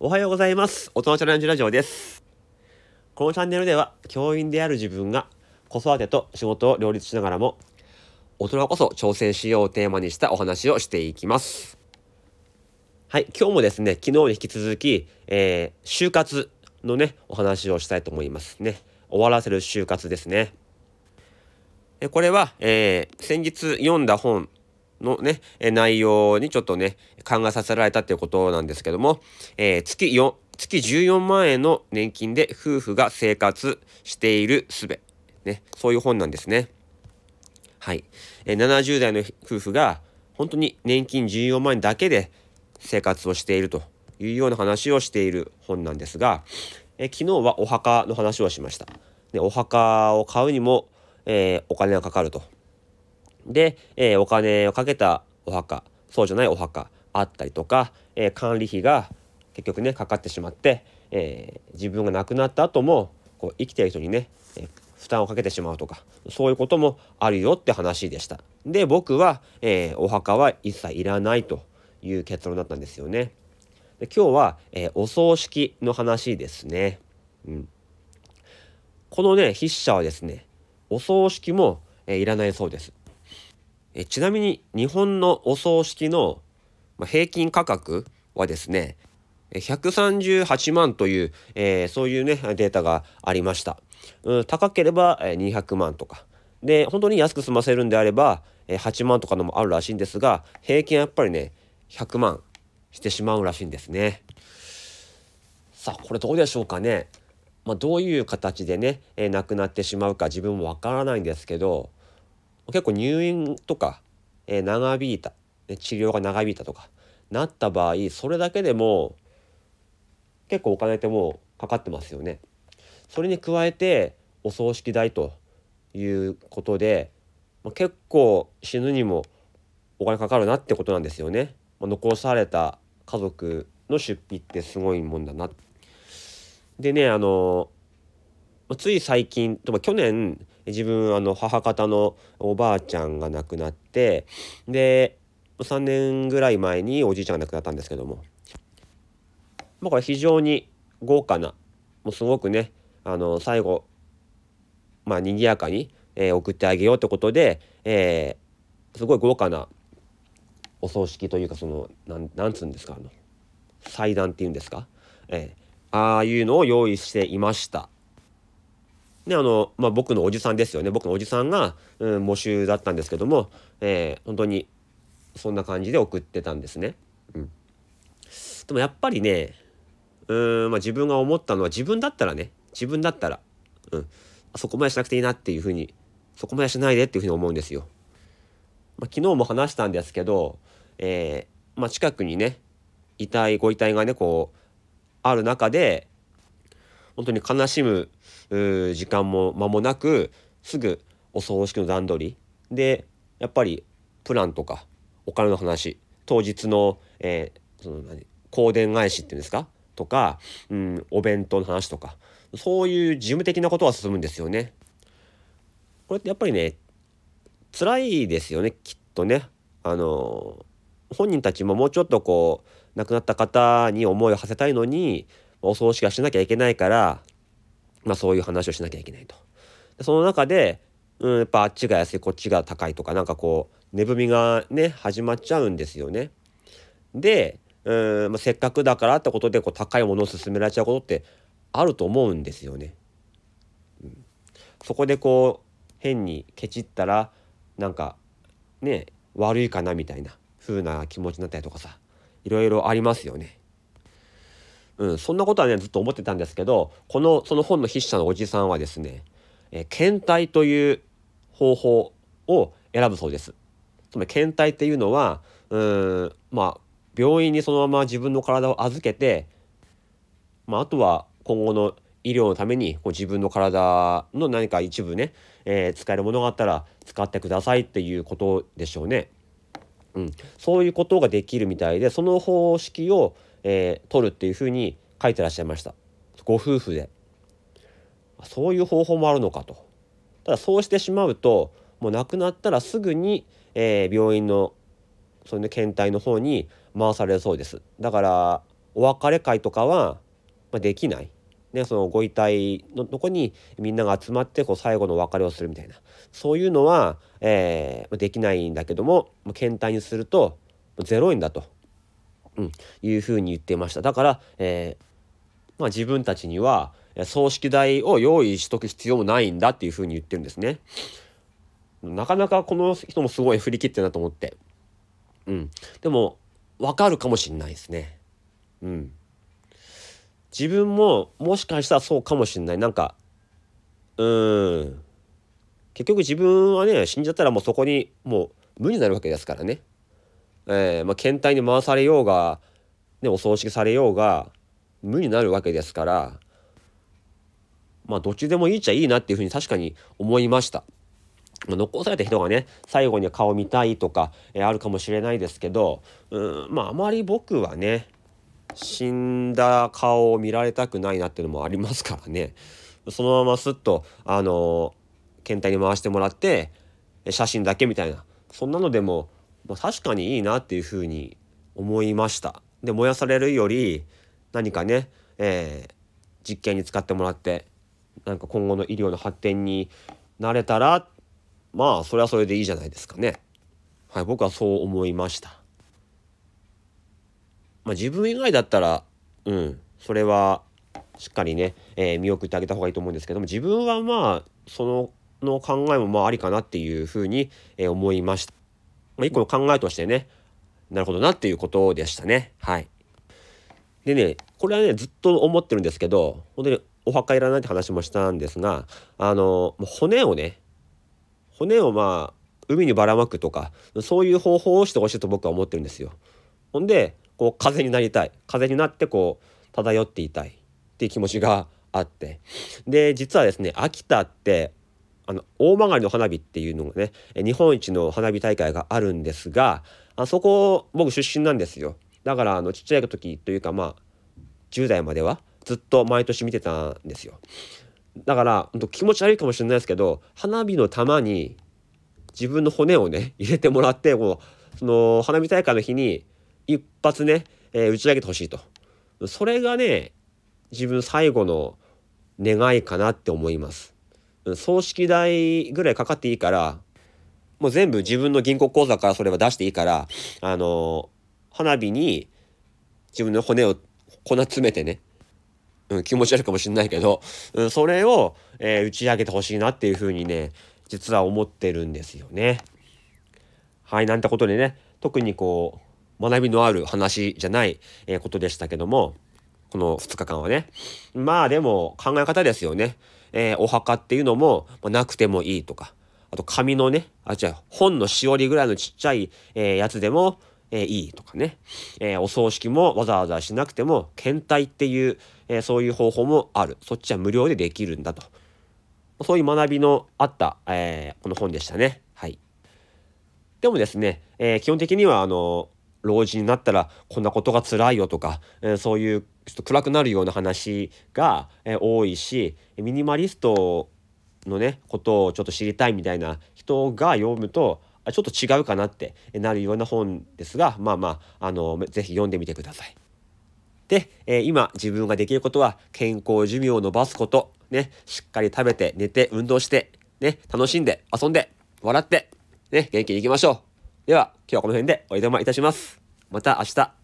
おはようございます。大人チャレンジラジオです。このチャンネルでは、教員である自分が子育てと仕事を両立しながらも、大人こそ挑戦しようをテーマにしたお話をしていきます。はい、今日もですね、昨日に引き続き、えー就活のね、お話をしたいと思いますね。終わらせる就活ですね。これは、えー先日読んだ本のね、内容にちょっとね、考えさせられたっていうことなんですけども、えー月4、月14万円の年金で夫婦が生活している術。ね、そういう本なんですね。はい。えー70代の夫婦が本当に年金14万円だけで生活をしているというような話をしている本なんですが、えー昨日はお墓の話をしました。でお墓を買うにも、えーお金がかかると。で、えーお金をかけたお墓そうじゃないお墓あったりとか、えー管理費が結局ねかかってしまって、えー自分が亡くなった後もこう生きてる人にね、えー負担をかけてしまうとかそういうこともあるよって話でした。で僕は、えーお墓は一切いらないという結論だったんですよね。で今日は、えーお葬式の話ですね。うん、このね筆者はですねお葬式も、えーいらないそうです。えちなみに日本のお葬式の、平均価格はですね138万という、えーそういうねデータがありました、うん、高ければ、200万とか。で本当に安く済ませるんであれば、8万とかのもあるらしいんですが平均はやっぱりね100万してしまうらしいんですね。さあこれどうでしょうかね。まあ、どういう形でね、えー亡くなってしまうか自分もわからないんですけど結構入院とか、えー長引いたね治療が長引いたとかなった場合それだけでも結構お金ってもうかかってますよね。それに加えてお葬式代ということで、まあ、結構死ぬにもお金かかるなってことなんですよね。まあ、残された家族の出費ってすごいもんだな。でねあのまつい最近とか去年自分あの母方のおばあちゃんが亡くなってで3年ぐらい前におじいちゃんが亡くなったんですけどもまあこれ非常に豪華なもうすごくねあの最後まあ賑やかに、えー送ってあげようってことで、えーすごい豪華なお葬式というかそのなんなんつうんですかあの祭壇っていうんですか、えーああいうのを用意していました。ねあのまあ、僕のおじさんですよね僕のおじさんが、うん、募集だったんですけども、えー本当にそんな感じで送ってたんですね。うん、でもやっぱりねうん、まあ、自分が思ったのは自分だったらね自分だったら、うん、そこまでしなくていいなっていうふうにそこまでしないでっていうふうに思うんですよ。まあ、昨日も話したんですけど、えーまあ、近くにね遺体ご遺体がねこうある中で本当に悲しむ時間も間もなくすぐお葬式の段取りでやっぱりプランとかお金の話当日の,、えーその何香典返しっていうんですか？とか、うん、お弁当の話とかそういう事務的なことは進むんですよね。これってやっぱりね辛いですよねきっとね。あの本人たちももうちょっとこう亡くなった方に思いを馳せたいのにお葬式はしなきゃいけないから、まあ、そういう話をしなきゃいけないと。その中で、うん、やっぱあっちが安いこっちが高いとかなんかこう値踏みがね始まっちゃうんですよね。で、うんまあ、せっかくだからってことでこう高いものを勧められちゃうことってあると思うんですよね。うんそこでこう変にケチったらなんかね悪いかなみたいな風な気持ちになったりとかさいろいろありますよね。うん、そんなことはねずっと思ってたんですけどこのその本の筆者のおじさんはですね、えー検体という方法を選ぶそうです。つまり検体っていうのはうんまあ病院にそのまま自分の体を預けて、まあ、あとは今後の医療のためにこう自分の体の何か一部ね、えー使えるものがあったら使ってくださいっていうことでしょうね。うん、そういうことができるみたいでその方式を、えー取るっていうふうに書いてらっしゃいました。ご夫婦で。そういう方法もあるのかと。ただそうしてしまうともう亡くなったらすぐに、えー病院のその、ね、検体の方に回されるそうです。だからお別れ会とかは、まあ、できない。ね、そのご遺体のとこにみんなが集まってこう最後のお別れをするみたいな。そういうのは、えー、できないんだけども検体にすると0円だと、うん、いうふうに言ってましただから、えーまあ、自分たちには葬式代を用意しとく必要もないんだっていうふうに言ってるんですね。なかなかこの人もすごい振り切ってるなと思って。うん。でも、わかるかもしんないですね。うん。自分ももしかしたらそうかもしんない。なんか、うーん。結局自分はね、死んじゃったらもうそこにもう無になるわけですからね。えー、まあ、検体に回されようが、ね、お葬式されようが、無になるわけですからまあどっちでもいいっちゃいいなっていうふうに確かに思いました。まあ、残された人がね最後に顔見たいとか、えー、あるかもしれないですけどうんまああまり僕はね死んだ顔を見られたくないなっていうのもありますからねそのまますっとあのー、検体に回してもらって写真だけみたいなそんなのでも、まあ、確かにいいなっていうふうに思いました。で燃やされるより何かね、えー、実験に使ってもらってなんか今後の医療の発展になれたらまあそれはそれでいいじゃないですかね。はい僕はそう思いました。まあ、自分以外だったらうんそれはしっかりね、えー、見送ってあげた方がいいと思うんですけども自分はまあそのの考えもまあありかなっていうふうに、えー、思いました。まあ、一個の考えとしてねなるほどなっていうことでしたね。はい。でねこれはねずっと思ってるんですけど本当にお墓いらないって話もしたんですがあの骨をね骨をまあ海にばらまくとかそういう方法をしてほしいと僕は思ってるんですよ。ほんでこう風になりたい風になってこう漂っていたいっていう気持ちがあってで実はですね秋田ってあの大曲の花火っていうのがね日本一の花火大会があるんですがあそこ僕出身なんですよ。だからあのちっちゃい時というかまあ10代まではずっと毎年見てたんですよ。だから気持ち悪いかもしれないですけど花火の玉に自分の骨をね 入れてもらってこうその花火大会の日に一発ね、えー、打ち上げてほしいとそれがね自分最後の願いかなって思います葬式代ぐらいかかっていいからもう全部自分の銀行口座からそれは出していいからあの花火に自分の骨を粉詰めてね、うん、気持ち悪いかもしんないけど、うん、それを、えー、打ち上げてほしいなっていうふうにね実は思ってるんですよね。はいなんてことでね特にこう学びのある話じゃない、えー、ことでしたけどもこの2日間はねまあでも考え方ですよね。えー、お墓っていうのも、まあ、なくてもいいとか。あと紙のねあ違う本のしおりぐらいのちっちゃい、えー、やつでもえー、いいとかね、えー、お葬式もわざわざしなくても検体っていう、えー、そういう方法もある。そっちは無料でできるんだと。そういう学びのあった、えこの本でしたね。はい。でもですね、え基本的にはあの老人になったらこんなことが辛いよとか、えそういうちょっと暗くなるような話が、え多いしミニマリストのねことをちょっと知りたいみたいな人が読むとちょっと違うかなってなるような本ですがまあまああの是非読んでみてください。で、えー、今自分ができることは健康寿命を伸ばすことねしっかり食べて寝て運動してね楽しんで遊んで笑ってね元気にいきましょう。では今日はこの辺でおいでまいたします。また明日。